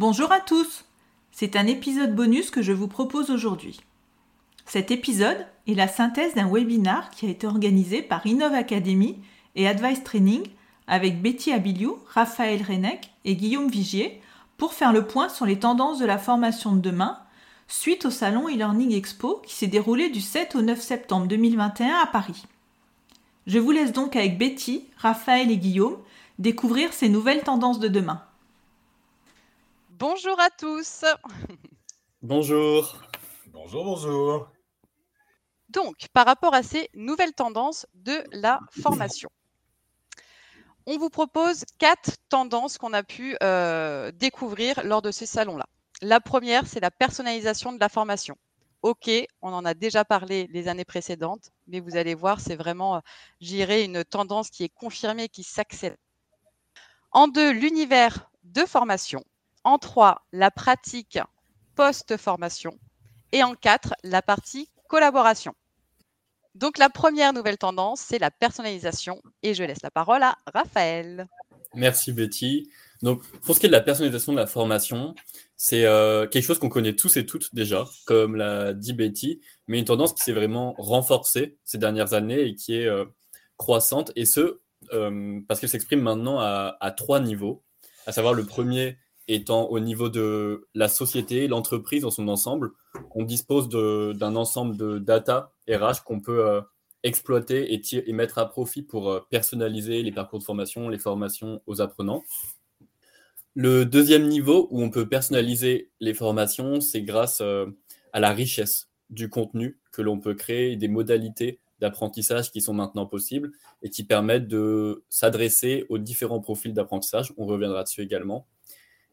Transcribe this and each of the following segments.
Bonjour à tous C'est un épisode bonus que je vous propose aujourd'hui. Cet épisode est la synthèse d'un webinar qui a été organisé par Innov Academy et Advice Training avec Betty Abiliou, Raphaël Renec et Guillaume Vigier pour faire le point sur les tendances de la formation de demain suite au salon e-learning expo qui s'est déroulé du 7 au 9 septembre 2021 à Paris. Je vous laisse donc avec Betty, Raphaël et Guillaume découvrir ces nouvelles tendances de demain. Bonjour à tous. Bonjour. Bonjour, bonjour. Donc, par rapport à ces nouvelles tendances de la formation, on vous propose quatre tendances qu'on a pu euh, découvrir lors de ces salons-là. La première, c'est la personnalisation de la formation. OK, on en a déjà parlé les années précédentes, mais vous allez voir, c'est vraiment, euh, j'irai, une tendance qui est confirmée, qui s'accélère. En deux, l'univers de formation. En trois, la pratique post-formation. Et en quatre, la partie collaboration. Donc la première nouvelle tendance, c'est la personnalisation. Et je laisse la parole à Raphaël. Merci Betty. Donc pour ce qui est de la personnalisation de la formation, c'est euh, quelque chose qu'on connaît tous et toutes déjà, comme l'a dit Betty, mais une tendance qui s'est vraiment renforcée ces dernières années et qui est euh, croissante, et ce, euh, parce qu'elle s'exprime maintenant à, trois niveaux, à savoir le premier étant au niveau de la société, l'entreprise dans son ensemble. On dispose d'un ensemble de data RH qu'on peut exploiter et, et, mettre à profit pour personnaliser les parcours de formation, les formations aux apprenants. Le deuxième niveau où on peut personnaliser les formations, c'est grâce euh, à la richesse du contenu que l'on peut créer des modalités d'apprentissage qui sont maintenant possibles et qui permettent de s'adresser aux différents profils d'apprentissage. On reviendra dessus également.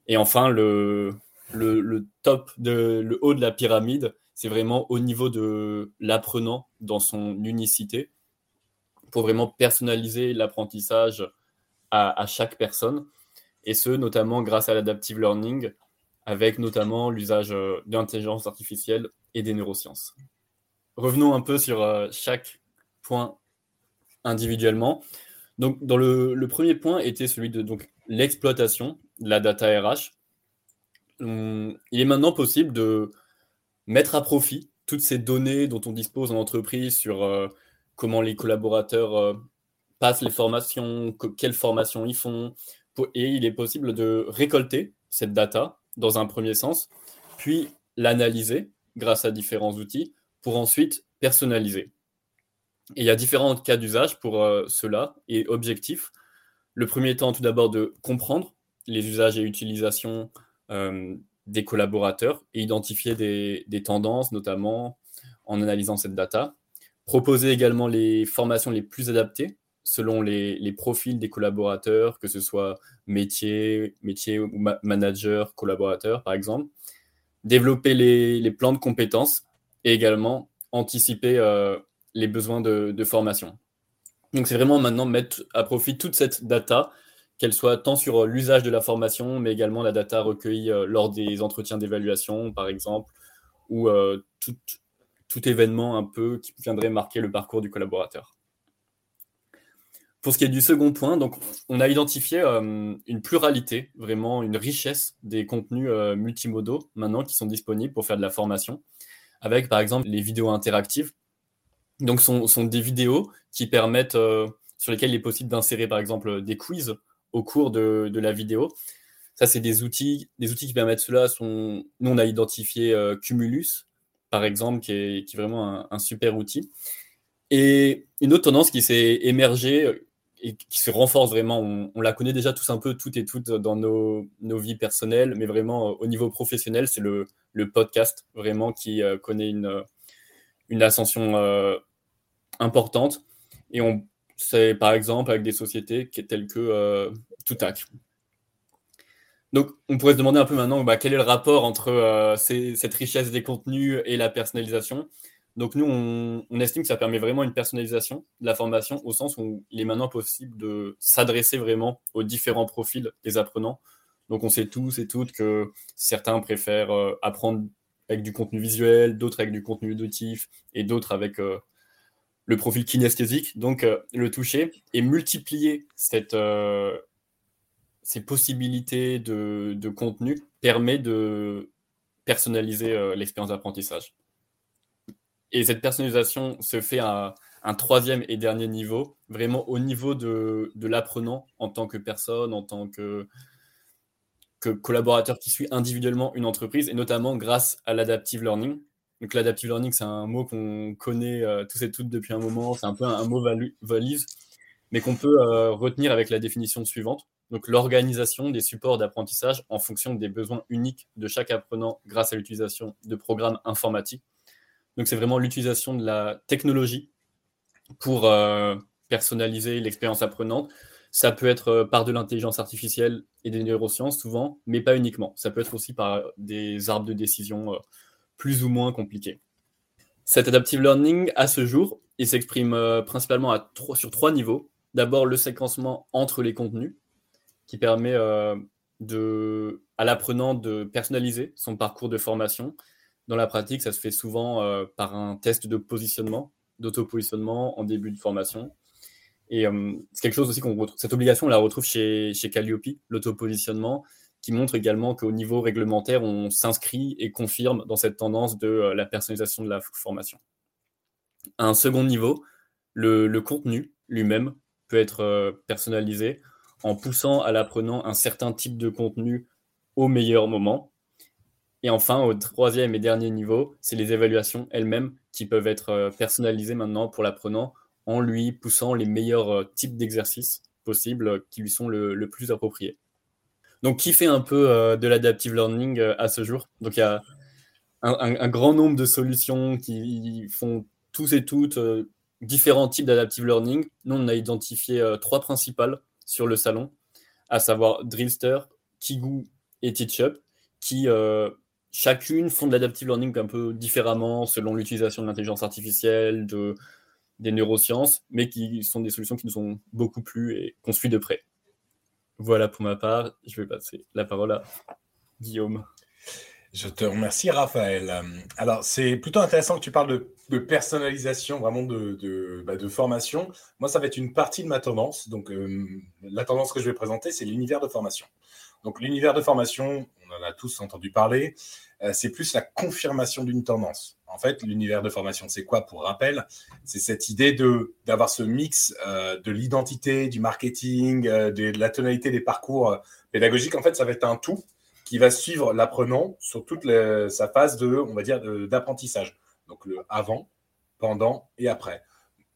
Et enfin, le, le, top, de, le haut de la pyramide, c'est vraiment au niveau de l'apprenant dans son unicité pour vraiment personnaliser l'apprentissage à, chaque personne et ce, notamment grâce à l'adaptive learning, avec notamment l'usage euh, d'intelligence artificielle et des neurosciences. Revenons un peu sur euh, chaque point individuellement. Donc, dans le, premier point était celui de l'exploitation la data RH. Hum, il est maintenant possible de mettre à profit toutes ces données dont on dispose en entreprise sur euh, comment les collaborateurs passent les formations, quelles formations ils font, et il est possible de récolter cette data dans un premier sens, puis l'analyser grâce à différents outils pour ensuite personnaliser. Et il y a différents cas d'usage pour euh, cela et objectifs. Le premier étant tout d'abord de comprendre les usages et utilisations euh, des collaborateurs et identifier des, tendances, notamment en analysant cette data. Proposer également les formations les plus adaptées selon les, profils des collaborateurs, que ce soit métier, métier ou manager, collaborateur, par exemple. Développer les, plans de compétences et également anticiper euh, les besoins de, formation. Donc, c'est vraiment maintenant mettre à profit toute cette data, qu'elle soit tant sur l'usage de la formation, mais également la data recueillie euh, lors des entretiens d'évaluation, par exemple, ou euh, tout, événement un peu qui viendrait marquer le parcours du collaborateur. Pour ce qui est du second point, donc, on a identifié euh, une pluralité, vraiment une richesse des contenus euh, multimodaux maintenant qui sont disponibles pour faire de la formation, avec par exemple les vidéos interactives. Donc, ce sont, des vidéos qui permettent, euh, sur lesquelles il est possible d'insérer par exemple des quiz au cours de, la vidéo. Ça, c'est des outils, des outils qui permettent cela. Sont, nous, on a identifié Cumulus, par exemple, qui est, vraiment un, super outil. Et une autre tendance qui s'est émergée, et qui se renforce vraiment. On, la connaît déjà tous un peu, toutes et toutes, dans nos, nos vies personnelles, mais vraiment euh, au niveau professionnel, c'est le, le, podcast vraiment qui euh, connaît une, une ascension euh, importante. Et on, c'est par exemple avec des sociétés telles que Toutac. Donc, on pourrait se demander un peu maintenant bah, quel est le rapport entre euh, cette richesse des contenus et la personnalisation? Donc, nous, on, estime que ça permet vraiment une personnalisation de la formation au sens où il est maintenant possible de s'adresser vraiment aux différents profils des apprenants. Donc, on sait tous et toutes que certains préfèrent euh, apprendre avec du contenu visuel, d'autres avec du contenu auditif et d'autres avec euh, le profil kinesthésique. Donc, le toucher et multiplier cette ces possibilités de, contenu permet de personnaliser euh, l'expérience d'apprentissage. Et cette personnalisation se fait à un troisième et dernier niveau, vraiment au niveau de, l'apprenant en tant que personne, en tant que, que collaborateur qui suit individuellement une entreprise, et notamment grâce à l'adaptive learning. Donc l'adaptive learning, c'est un mot qu'on connaît euh, tous et toutes depuis un moment, c'est un peu un, mot valise, mais qu'on peut euh, retenir avec la définition suivante donc l'organisation des supports d'apprentissage en fonction des besoins uniques de chaque apprenant grâce à l'utilisation de programmes informatiques. Donc c'est vraiment l'utilisation de la technologie pour euh, personnaliser l'expérience apprenante. Ça peut être euh, par de l'intelligence artificielle et des neurosciences souvent, mais pas uniquement. Ça peut être aussi par des arbres de décision euh, plus ou moins compliqués. Cet adaptive learning, à ce jour, il s'exprime principalement à sur trois niveaux. D'abord, le séquencement entre les contenus, qui permet euh, à l'apprenant de personnaliser son parcours de formation. Dans la pratique, ça se fait souvent euh, par un test de positionnement, d'auto-positionnement en début de formation. Et euh, c'est quelque chose aussi qu'on retrouve. Cette obligation, on la retrouve chez, chez Calliope, l'auto-positionnement, qui montre également qu'au niveau réglementaire, on s'inscrit et confirme dans cette tendance de la personnalisation de la formation. À un second niveau, le contenu lui-même peut être personnalisé en poussant à l'apprenant un certain type de contenu au meilleur moment. Et enfin, au troisième et dernier niveau, c'est les évaluations elles-mêmes qui peuvent être euh, personnalisées maintenant pour l'apprenant en lui poussant les meilleurs euh, types d'exercices possibles euh, qui lui sont le, plus appropriés. Donc, qui fait un peu de l'adaptive learning à ce jour? Donc, il y a un, grand nombre de solutions qui font tous et toutes différents types d'adaptive learning. Nous, on a identifié trois principales sur le salon, à savoir Drillster, Kigu et TeachUp, qui euh, chacune font de l'adaptive learning un peu différemment selon l'utilisation de l'intelligence artificielle, de, des neurosciences, mais qui sont des solutions qui nous ont beaucoup plu et qu'on suit de près. Voilà pour ma part, je vais passer la parole à Guillaume. Je te remercie, Raphaël. Alors, c'est plutôt intéressant que tu parles de, personnalisation, vraiment de, bah, de, formation. Moi, ça va être une partie de ma tendance. Donc, euh, la tendance que je vais présenter, c'est l'univers de formation. Donc, l'univers de formation, on en a tous entendu parler, euh, c'est plus la confirmation d'une tendance. En fait, l'univers de formation, c'est quoi Pour rappel, c'est cette idée d'avoir ce mix euh, de l'identité, du marketing, de la tonalité des parcours pédagogiques. En fait, ça va être un tout qui va suivre l'apprenant sur toute sa phase de, on va dire, d'apprentissage. Donc le avant, pendant et après.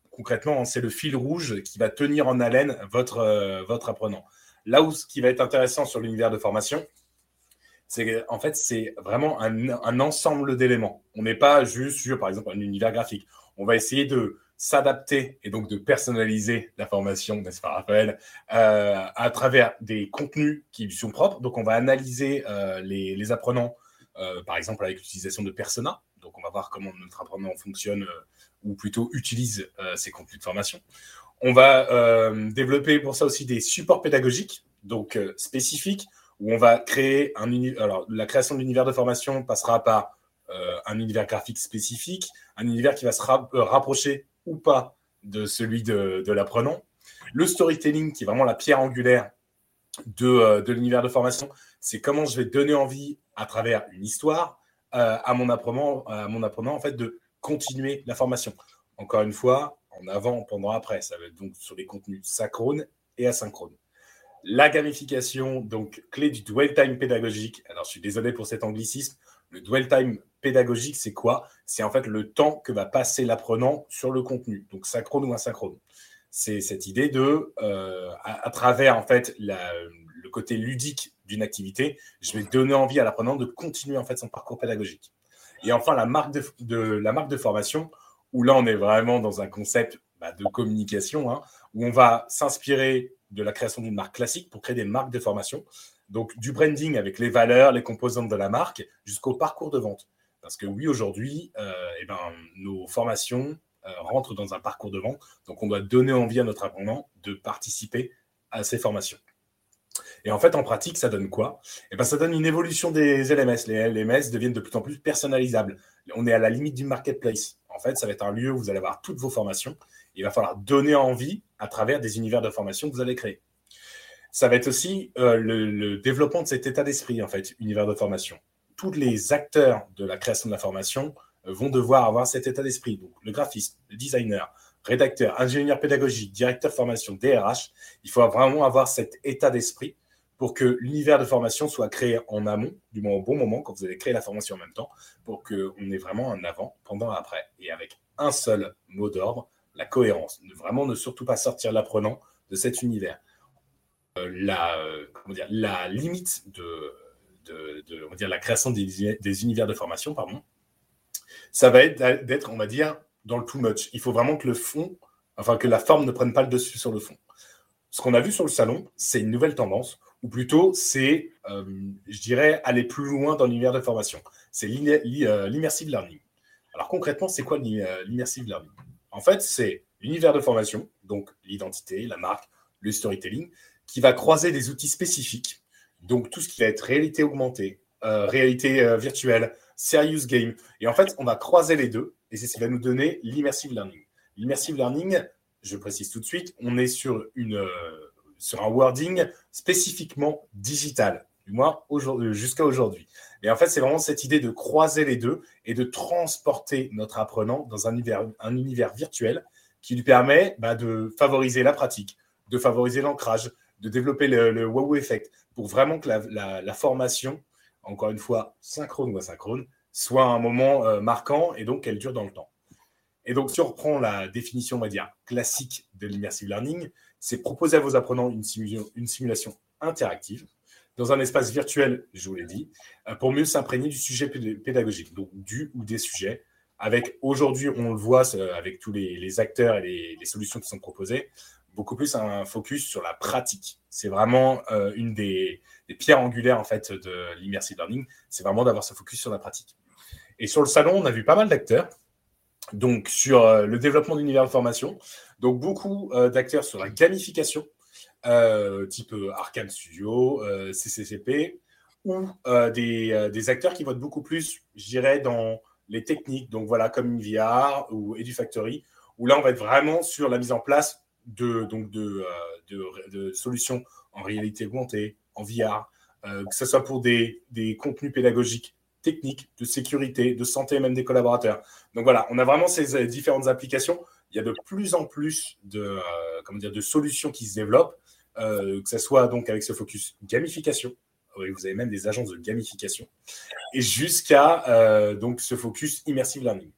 Concrètement, c'est le fil rouge qui va tenir en haleine votre, euh, votre apprenant. Là où ce qui va être intéressant sur l'univers de formation, c'est en fait, c'est vraiment un, un ensemble d'éléments. On n'est pas juste sur, par exemple, un univers graphique. On va essayer de, s'adapter et donc de personnaliser la formation, n'est-ce pas Raphaël, euh, à travers des contenus qui lui sont propres. Donc on va analyser euh, les, apprenants, euh, par exemple avec l'utilisation de Persona. Donc on va voir comment notre apprenant fonctionne ou plutôt utilise ces contenus de formation. On va développer pour ça aussi des supports pédagogiques, donc spécifiques, où on va créer un. Alors la création de l'univers de formation passera par un univers graphique spécifique, un univers qui va se rapprocher ou pas de celui de, l'apprenant. Le storytelling, qui est vraiment la pierre angulaire de, euh, l'univers de formation, c'est comment je vais donner envie à travers une histoire euh, à, mon apprenant, à mon apprenant en fait, de continuer la formation. Encore une fois, en avant, pendant, après. Ça va être donc sur les contenus synchrones et asynchrones. La gamification, donc clé du dwell time pédagogique. Alors, je suis désolé pour cet anglicisme. Le dwell time pédagogique, c'est quoi? C'est en fait le temps que va passer l'apprenant sur le contenu, donc synchrone ou asynchrone. C'est cette idée de, euh, à, travers en fait le côté ludique d'une activité, je vais donner envie à l'apprenant de continuer en fait son parcours pédagogique. Et enfin, la marque de, formation, où là on est vraiment dans un concept bah, de communication, hein, où on va s'inspirer de la création d'une marque classique pour créer des marques de formation. Donc du branding avec les valeurs, les composantes de la marque, jusqu'au parcours de vente. Parce que oui, aujourd'hui, euh, eh ben, nos formations euh, rentrent dans un parcours de vente. Donc on doit donner envie à notre apprenant de participer à ces formations. Et en fait, en pratique, ça donne quoi? Eh ben, Ça donne une évolution des LMS. Les LMS deviennent de plus en plus personnalisables. On est à la limite du marketplace. En fait, ça va être un lieu où vous allez avoir toutes vos formations. Il va falloir donner envie à travers des univers de formation que vous allez créer. Ça va être aussi euh, le, développement de cet état d'esprit, en fait, univers de formation. Tous les acteurs de la création de la formation euh, vont devoir avoir cet état d'esprit. Donc, le graphiste, le designer, rédacteur, ingénieur pédagogique, directeur formation, DRH, il faut vraiment avoir cet état d'esprit pour que l'univers de formation soit créé en amont, du moins au bon moment, quand vous allez créer la formation en même temps, pour qu'on ait vraiment un avant, pendant, après, et avec un seul mot d'ordre, la cohérence. Ne, vraiment ne surtout pas sortir l'apprenant de cet univers. Euh, la, euh, la limite de, on dire, la création des, univers de formation, pardon, ça va être d'être, on va dire, dans le too much. Il faut vraiment que le fond, enfin que la forme ne prenne pas le dessus sur le fond. Ce qu'on a vu sur le salon, c'est une nouvelle tendance ou plutôt c'est, euh, je dirais, aller plus loin dans l'univers de formation. C'est l'immersive learning. Alors concrètement, c'est quoi l'immersive learning? En fait, c'est l'univers de formation, donc l'identité, la marque, le storytelling, qui va croiser des outils spécifiques, donc tout ce qui va être réalité augmentée, réalité virtuelle, serious game. Et en fait, on va croiser les deux, et c'est ce qui va nous donner l'immersive learning. L'immersive learning, je précise tout de suite, on est sur une sur un wording spécifiquement digital, du moins euh, jusqu'à aujourd'hui. Et en fait, c'est vraiment cette idée de croiser les deux et de transporter notre apprenant dans un univers, un univers virtuel qui lui permet bah, de favoriser la pratique, de favoriser l'ancrage, de développer le, wow effect pour vraiment que la, formation, encore une fois, synchrone ou asynchrone, soit un moment euh, marquant et donc qu'elle dure dans le temps. Et donc, si on reprend la définition, on va dire, classique de l'immersive learning, c'est proposer à vos apprenants une, simulation, interactive dans un espace virtuel, je vous l'ai dit, euh, pour mieux s'imprégner du sujet pédagogique, donc du ou des sujets. Avec aujourd'hui, on le voit avec tous les, acteurs et les, solutions qui sont proposées, beaucoup plus un focus sur la pratique. C'est vraiment euh, une des, pierres angulaires en fait de l'immersive learning, c'est vraiment d'avoir ce focus sur la pratique. Et sur le salon, on a vu pas mal d'acteurs donc sur euh, le développement d'univers de formation. Donc beaucoup euh, d'acteurs sur la gamification, type Arcane Studio, CCCP, ou des, acteurs qui être beaucoup plus, je dans les techniques, donc voilà, comme InVR ou EduFactory, où là, on va être vraiment sur la mise en place de, donc de, de, solutions en réalité augmentée, en VR, que ce soit pour des, des contenus pédagogiques techniques, de sécurité, de santé même des collaborateurs. Donc voilà, on a vraiment ces euh, différentes applications. Il y a de plus en plus de, euh, comment dire, de solutions qui se développent, euh, que ce soit donc avec ce focus gamification. Oui, vous avez même des agences de gamification. Et jusqu'à donc ce focus immersive learning.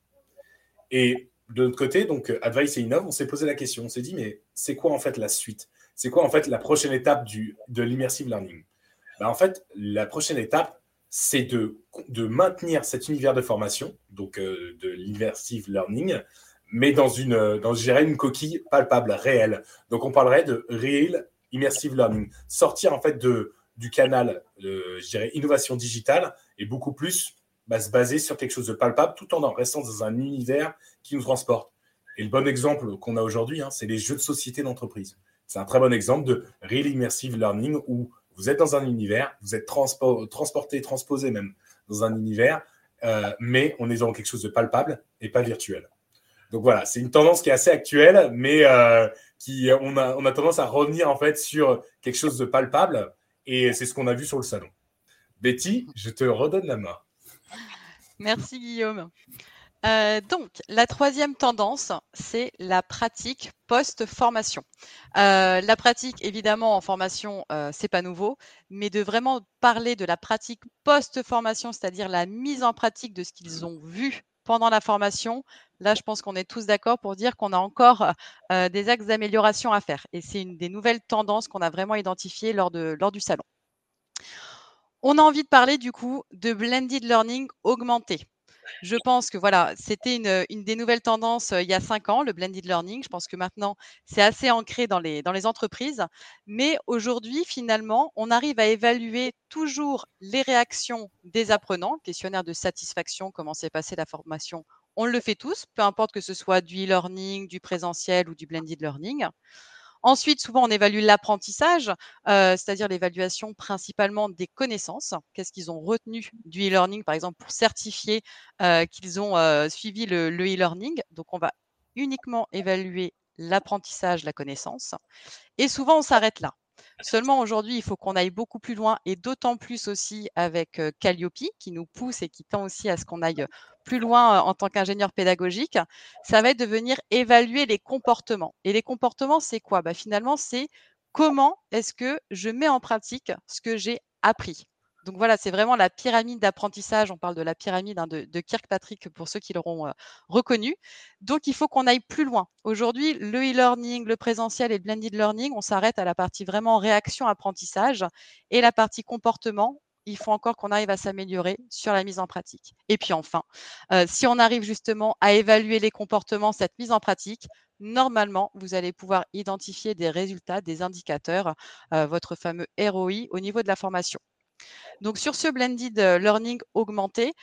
Et de notre côté, donc Advice et Innov, on s'est posé la question. On s'est dit, mais c'est quoi en fait la suite? C'est quoi en fait la prochaine étape du, de l'immersive learning? Ben, En fait, la prochaine étape, c'est de, de, maintenir cet univers de formation, donc euh, de l'immersive learning, mais dans une, dans, je dirais, une coquille palpable, réelle. Donc, on parlerait de real immersive learning. Sortir, en fait, de, du canal, de, je dirais, innovation digitale et beaucoup plus bah, se baser sur quelque chose de palpable tout en restant dans un univers qui nous transporte. Et le bon exemple qu'on a aujourd'hui, hein, c'est les jeux de société d'entreprise. C'est un très bon exemple de real immersive learning où vous êtes dans un univers, vous êtes transporté, transposé même dans un univers, euh, mais on est dans quelque chose de palpable et pas virtuel. Donc voilà, c'est une tendance qui est assez actuelle, mais euh, qui on a, on a tendance à revenir en fait sur quelque chose de palpable, et c'est ce qu'on a vu sur le salon. Betty, je te redonne la main. Merci Guillaume. Euh, donc, la troisième tendance, c'est la pratique post-formation. Euh, la pratique, évidemment, en formation, euh, c'est pas nouveau, mais de vraiment parler de la pratique post-formation, c'est-à-dire la mise en pratique de ce qu'ils ont vu pendant la formation, là, je pense qu'on est tous d'accord pour dire qu'on a encore des axes d'amélioration à faire. Et c'est une des nouvelles tendances qu'on a vraiment identifiées lors, de, lors du salon. On a envie de parler du coup de blended learning augmenté. je pense que voilà, c'était une, des nouvelles tendances il y a cinq ans, le blended learning. Je pense que maintenant, c'est assez ancré dans les, dans les entreprises. Mais aujourd'hui, finalement, on arrive à évaluer toujours les réactions des apprenants, questionnaire de satisfaction, comment s'est passée la formation. On le fait tous, peu importe que ce soit du e-learning, du présentiel ou du blended learning. Ensuite, souvent, on évalue l'apprentissage, euh, c'est-à-dire l'évaluation principalement des connaissances. Qu'est-ce qu'ils ont retenu du e-learning, par exemple, pour certifier euh, qu'ils ont euh, suivi le e-learning. Donc, on va uniquement évaluer l'apprentissage, la connaissance. Et souvent, on s'arrête là. Seulement aujourd'hui, il faut qu'on aille beaucoup plus loin et d'autant plus aussi avec Calliope qui nous pousse et qui tend aussi à ce qu'on aille plus loin en tant qu'ingénieur pédagogique. Ça va être de venir évaluer les comportements. Et les comportements, c'est quoi? Bah, Finalement, c'est comment est-ce que je mets en pratique ce que j'ai appris. Donc voilà, c'est vraiment la pyramide d'apprentissage. On parle de la pyramide hein, de, Kirkpatrick pour ceux qui l'auront reconnu. Donc il faut qu'on aille plus loin. Aujourd'hui, le e-learning, le présentiel et le blended learning, on s'arrête à la partie vraiment réaction apprentissage et la partie comportement. Il faut encore qu'on arrive à s'améliorer sur la mise en pratique. Et puis enfin, si on arrive justement à évaluer les comportements, cette mise en pratique, normalement, vous allez pouvoir identifier des résultats, des indicateurs, votre fameux ROI au niveau de la formation. Donc sur ce blended learning augmenté,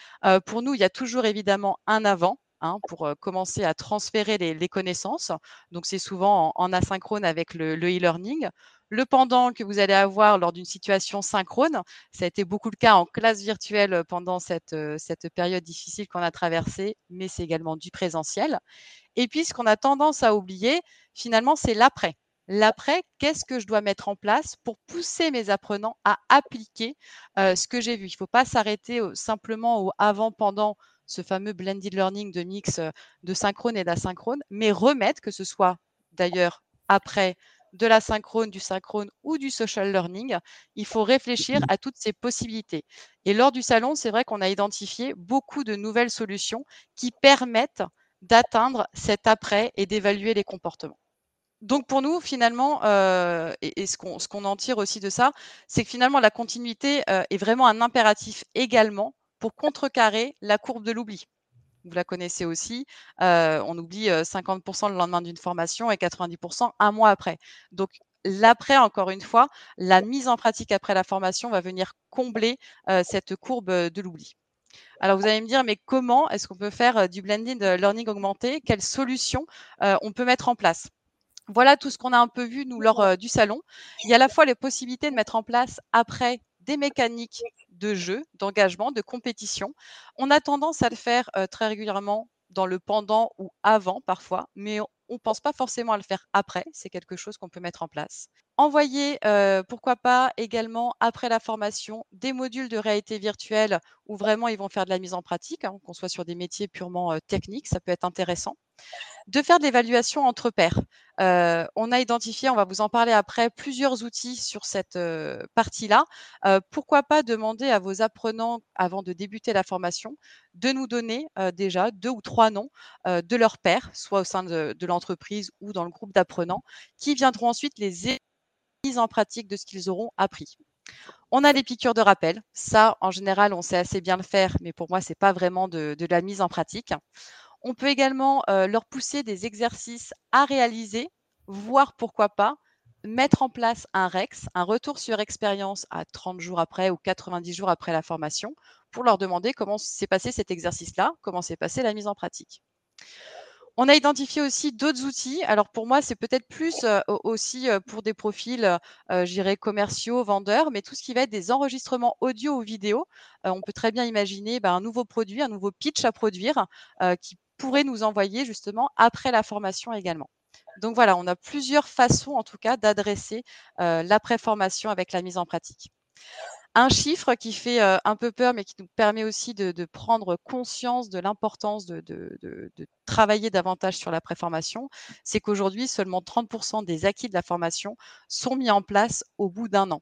pour nous, il y a toujours évidemment un avant. Hein, pour commencer à transférer les, connaissances. Donc, c'est souvent en, asynchrone avec le e-learning. Le, pendant que vous allez avoir lors d'une situation synchrone, ça a été beaucoup le cas en classe virtuelle pendant cette, cette période difficile qu'on a traversée, mais c'est également du présentiel. Et puis, ce qu'on a tendance à oublier, finalement, c'est l'après. L'après, qu'est-ce que je dois mettre en place pour pousser mes apprenants à appliquer ce que j'ai vu? Il ne faut pas s'arrêter simplement au avant, pendant ce fameux blended learning de mix de synchrone et d'asynchrone, mais remettre, que ce soit d'ailleurs après de la synchrone, du synchrone ou du social learning, il faut réfléchir à toutes ces possibilités. Et lors du salon, c'est vrai qu'on a identifié beaucoup de nouvelles solutions qui permettent d'atteindre cet après et d'évaluer les comportements donc pour nous, finalement, euh, et, ce qu'on en tire aussi de ça, c'est que finalement, la continuité euh, est vraiment un impératif également pour contrecarrer la courbe de l'oubli. Vous la connaissez aussi, euh, on oublie 50% le lendemain d'une formation et 90% un mois après. Donc l'après, encore une fois, la mise en pratique après la formation va venir combler cette courbe de l'oubli. Alors vous allez me dire, mais comment est-ce qu'on peut faire du blending de learning augmenté? Quelles solutions on peut mettre en place? Voilà tout ce qu'on a un peu vu, nous, lors du salon. Il y a à la fois les possibilités de mettre en place après des mécaniques de jeu, d'engagement, de compétition. On a tendance à le faire très régulièrement dans le pendant ou avant parfois, mais on ne pense pas forcément à le faire après. C'est quelque chose qu'on peut mettre en place. Envoyer, pourquoi pas, également après la formation, des modules de réalité virtuelle où vraiment ils vont faire de la mise en pratique, hein, qu'on soit sur des métiers purement techniques, ça peut être intéressant de faire de l'évaluation entre pairs. Euh, on a identifié, on va vous en parler après, plusieurs outils sur cette euh, partie-là. Euh, pourquoi pas demander à vos apprenants, avant de débuter la formation, de nous donner déjà deux ou trois noms de leurs pairs, soit au sein de, de l'entreprise ou dans le groupe d'apprenants, qui viendront ensuite les mises en pratique de ce qu'ils auront appris. On a les piqûres de rappel. Ça, en général, on sait assez bien le faire, mais pour moi, ce n'est pas vraiment de, de la mise en pratique. On peut également leur pousser des exercices à réaliser, voire pourquoi pas mettre en place un REX, un retour sur expérience à 30 jours après ou 90 jours après la formation, pour leur demander comment s'est passé cet exercice-là, comment s'est passée la mise en pratique. On a identifié aussi d'autres outils. Alors pour moi, c'est peut-être plus aussi pour des profils, euh, j'irais commerciaux, vendeurs, mais tout ce qui va être des enregistrements audio ou vidéo, on peut très bien imaginer bah, un nouveau produit, un nouveau pitch à produire qui pourrait nous envoyer justement après la formation également. Donc voilà, on a plusieurs façons en tout cas d'adresser euh, l'après-formation avec la mise en pratique. Un chiffre qui fait euh, un peu peur, mais qui nous permet aussi de, prendre conscience de l'importance de, travailler davantage sur l'après-formation, c'est qu'aujourd'hui, seulement 30% des acquis de la formation sont mis en place au bout d'un an.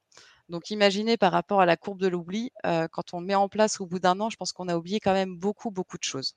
Donc imaginez par rapport à la courbe de l'oubli, euh, quand on met en place au bout d'un an, je pense qu'on a oublié quand même beaucoup, beaucoup de choses.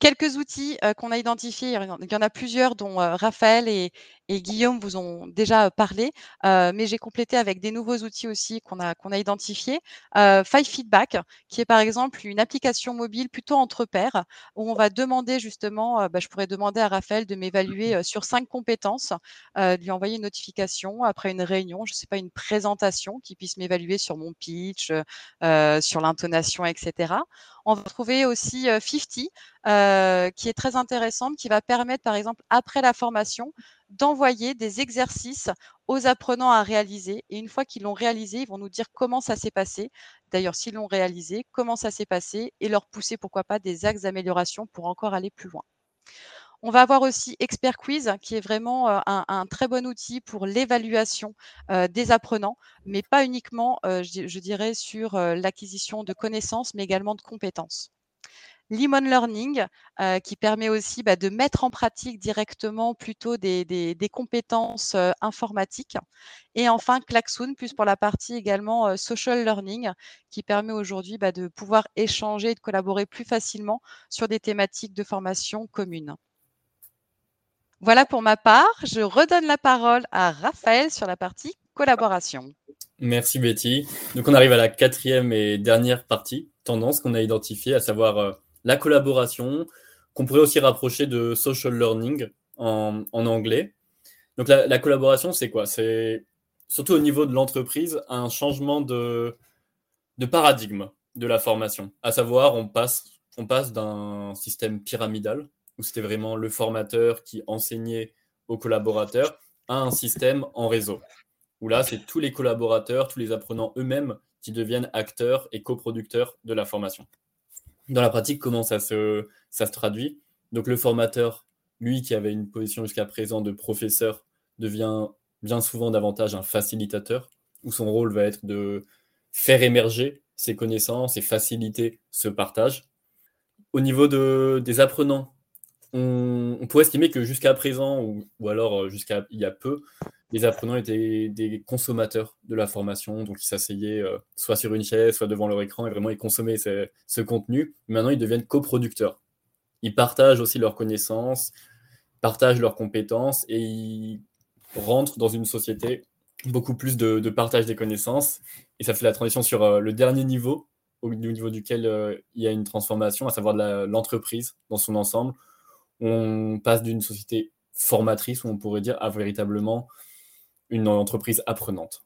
Quelques outils qu'on a identifiés, il y en a plusieurs dont Raphaël et, et Guillaume vous ont déjà parlé, mais j'ai complété avec des nouveaux outils aussi qu'on a, qu'on a identifiés. Five Feedback, qui est par exemple une application mobile plutôt entre pairs, où on va demander justement, bah, je pourrais demander à Raphaël de m'évaluer sur cinq compétences, de lui envoyer une notification après une réunion, je ne sais pas, une présentation qui puisse m'évaluer sur mon pitch, sur l'intonation, etc. On va trouver aussi 50, qui est très intéressante, qui va permettre, par exemple, après la formation, d'envoyer des exercices aux apprenants à réaliser. Et une fois qu'ils l'ont réalisé, ils vont nous dire comment ça s'est passé. D'ailleurs, s'ils l'ont réalisé, comment ça s'est passé et leur pousser, pourquoi pas, des axes d'amélioration pour encore aller plus loin. On va avoir aussi Expert Quiz, qui est vraiment un, très bon outil pour l'évaluation des apprenants, mais pas uniquement, je, dirais, sur l'acquisition de connaissances, mais également de compétences. Lemon Learning, qui permet aussi bah, de mettre en pratique directement plutôt des, compétences informatiques. Et enfin, Klaxoon, plus pour la partie également social learning, qui permet aujourd'hui bah, de pouvoir échanger et de collaborer plus facilement sur des thématiques de formation communes. Voilà pour ma part. Je redonne la parole à Raphaël sur la partie collaboration. Merci Betty. Donc on arrive à la quatrième et dernière partie, tendance qu'on a identifiée, à savoir euh, la collaboration, qu'on pourrait aussi rapprocher de social learning en, anglais. Donc la, collaboration, c'est quoi? C'est surtout au niveau de l'entreprise un changement de, de paradigme de la formation. À savoir, on passe, on passe d'un système pyramidal où c'était vraiment le formateur qui enseignait aux collaborateurs, à un système en réseau, où là, c'est tous les collaborateurs, tous les apprenants eux-mêmes qui deviennent acteurs et coproducteurs de la formation. Dans la pratique, comment ça se, traduit Donc le formateur, lui qui avait une position jusqu'à présent de professeur, devient bien souvent davantage un facilitateur, où son rôle va être de faire émerger ses connaissances et faciliter ce partage. Au niveau de, des apprenants, on, pourrait estimer que jusqu'à présent, ou, alors euh, jusqu'à il y a peu, les apprenants étaient des consommateurs de la formation, donc ils s'asseyaient euh, soit sur une chaise, soit devant leur écran, et vraiment ils consommaient ce, contenu. Maintenant, ils deviennent coproducteurs. Ils partagent aussi leurs connaissances, partagent leurs compétences, et ils rentrent dans une société beaucoup plus de, partage des connaissances. Et ça fait la transition sur euh, le dernier niveau, au niveau duquel il y a une transformation, à savoir l'entreprise dans son ensemble, on passe d'une société formatrice, où on pourrait dire, à véritablement une entreprise apprenante.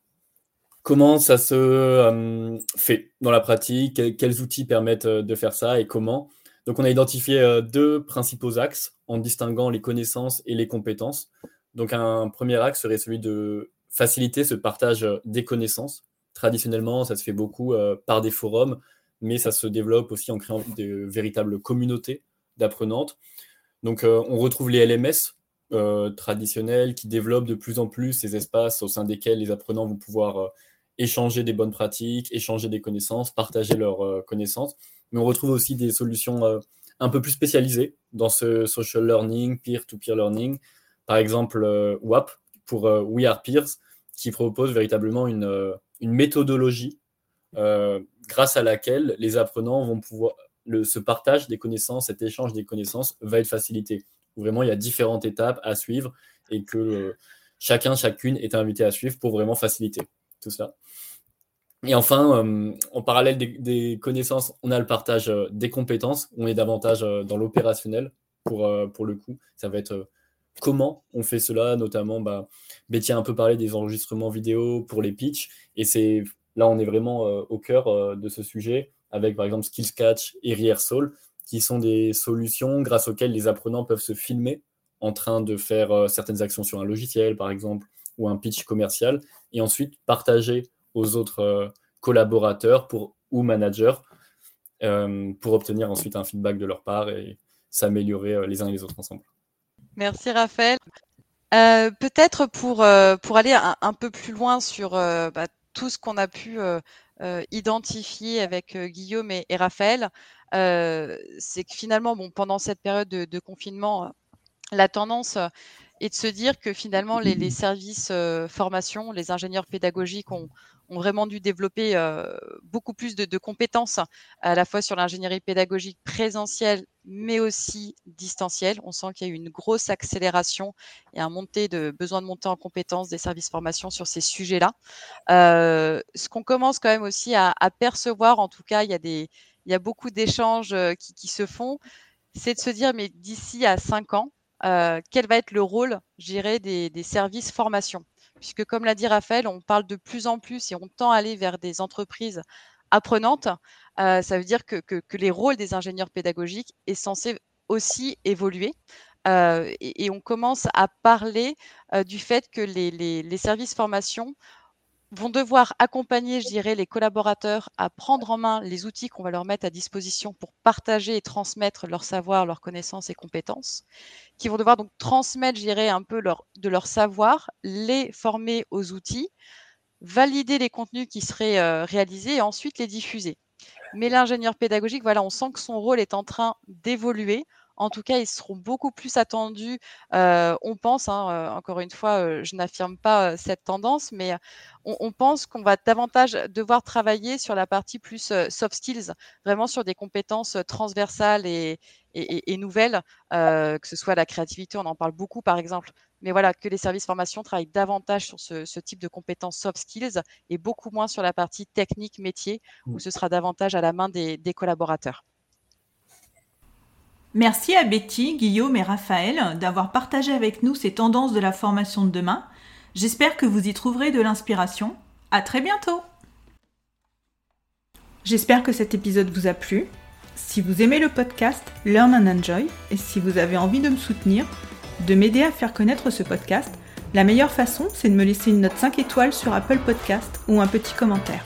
Comment ça se euh, fait dans la pratique? Quels outils permettent euh, de faire ça et comment? Donc, on a identifié euh, deux principaux axes en distinguant les connaissances et les compétences. Donc, un premier axe serait celui de faciliter ce partage des connaissances. Traditionnellement, ça se fait beaucoup par des forums, mais ça se développe aussi en créant de véritables communautés d'apprenantes donc, on retrouve les LMS euh, traditionnels qui développent de plus en plus ces espaces au sein desquels les apprenants vont pouvoir euh, échanger des bonnes pratiques, échanger des connaissances, partager leurs connaissances. Mais on retrouve aussi des solutions un peu plus spécialisées dans ce social learning, peer-to-peer learning. Par exemple, WAP pour We Are Peers, qui propose véritablement une, une méthodologie grâce à laquelle les apprenants vont pouvoir, ce partage des connaissances, cet échange des connaissances va être facilité. Vraiment, il y a différentes étapes à suivre et que euh, chacun, chacune est invité à suivre pour vraiment faciliter tout ça. Et enfin, euh, en parallèle des, connaissances, on a le partage euh, des compétences. On est davantage dans l'opérationnel pour, le coup. Ça va être comment on fait cela, notamment, bah, Betty a un peu parlé des enregistrements vidéo pour les pitchs. Et c'est là, on est vraiment au cœur de ce sujet avec par exemple SkillsCatch et Rehearsal, qui sont des solutions grâce auxquelles les apprenants peuvent se filmer en train de faire euh, certaines actions sur un logiciel, par exemple, ou un pitch commercial, et ensuite partager aux autres euh, collaborateurs ou managers euh, pour obtenir ensuite un feedback de leur part et s'améliorer les uns et les autres ensemble. Merci Raphaël. Peut-être pour, aller un, peu plus loin sur bah, tout ce qu'on a pu identifié avec Guillaume et, Raphaël, c'est que finalement, bon, pendant cette période de, confinement, la tendance est de se dire que finalement les, services formation, les ingénieurs pédagogiques ont, ont vraiment dû développer beaucoup plus de, compétences à la fois sur l'ingénierie pédagogique présentielle, mais aussi distancielle. On sent qu'il y a eu une grosse accélération et un montée de besoin de monter en compétences des services formation sur ces sujets-là. ce qu'on commence quand même aussi à, percevoir, en tout cas, il y a des il y a beaucoup d'échanges qui, se font, c'est de se dire, mais d'ici à cinq ans, quel va être le rôle, j'irai, des, services formation? Puisque comme l'a dit Raphaël, on parle de plus en plus et on tend à aller vers des entreprises apprenantes. Euh, ça veut dire que, les rôles des ingénieurs pédagogiques est censé aussi évoluer. Euh, et, on commence à parler euh, du fait que les, les services formation vont devoir accompagner, je dirais, les collaborateurs à prendre en main les outils qu'on va leur mettre à disposition pour partager et transmettre leur savoir, leurs connaissances et compétences, qui vont devoir donc transmettre, je dirais, un peu de leur savoir, les former aux outils, valider les contenus qui seraient euh, réalisés et ensuite les diffuser. Mais l'ingénieur pédagogique, voilà, on sent que son rôle est en train d'évoluer en tout cas, ils seront beaucoup plus attendus. Euh, on pense, hein, encore une fois, je n'affirme pas cette tendance, mais on, pense qu'on va davantage devoir travailler sur la partie plus soft skills, vraiment sur des compétences transversales et, nouvelles, que ce soit la créativité, on en parle beaucoup par exemple, mais voilà, que les services formation travaillent davantage sur ce, type de compétences soft skills et beaucoup moins sur la partie technique métier, où mmh. ce sera davantage à la main des collaborateurs. Merci à Betty, Guillaume et Raphaël d'avoir partagé avec nous ces tendances de la formation de demain. J'espère que vous y trouverez de l'inspiration. À très bientôt! J'espère que cet épisode vous a plu. Si vous aimez le podcast Learn and Enjoy et si vous avez envie de me soutenir, de m'aider à faire connaître ce podcast, la meilleure façon, c'est de me laisser une note 5 étoiles sur Apple Podcast ou un petit commentaire.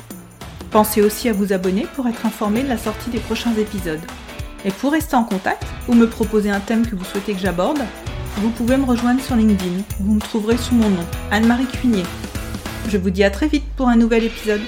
Pensez aussi à vous abonner pour être informé de la sortie des prochains épisodes. Et pour rester en contact ou me proposer un thème que vous souhaitez que j'aborde, vous pouvez me rejoindre sur LinkedIn. Vous me trouverez sous mon nom, Anne-Marie Cuinier. Je vous dis à très vite pour un nouvel épisode.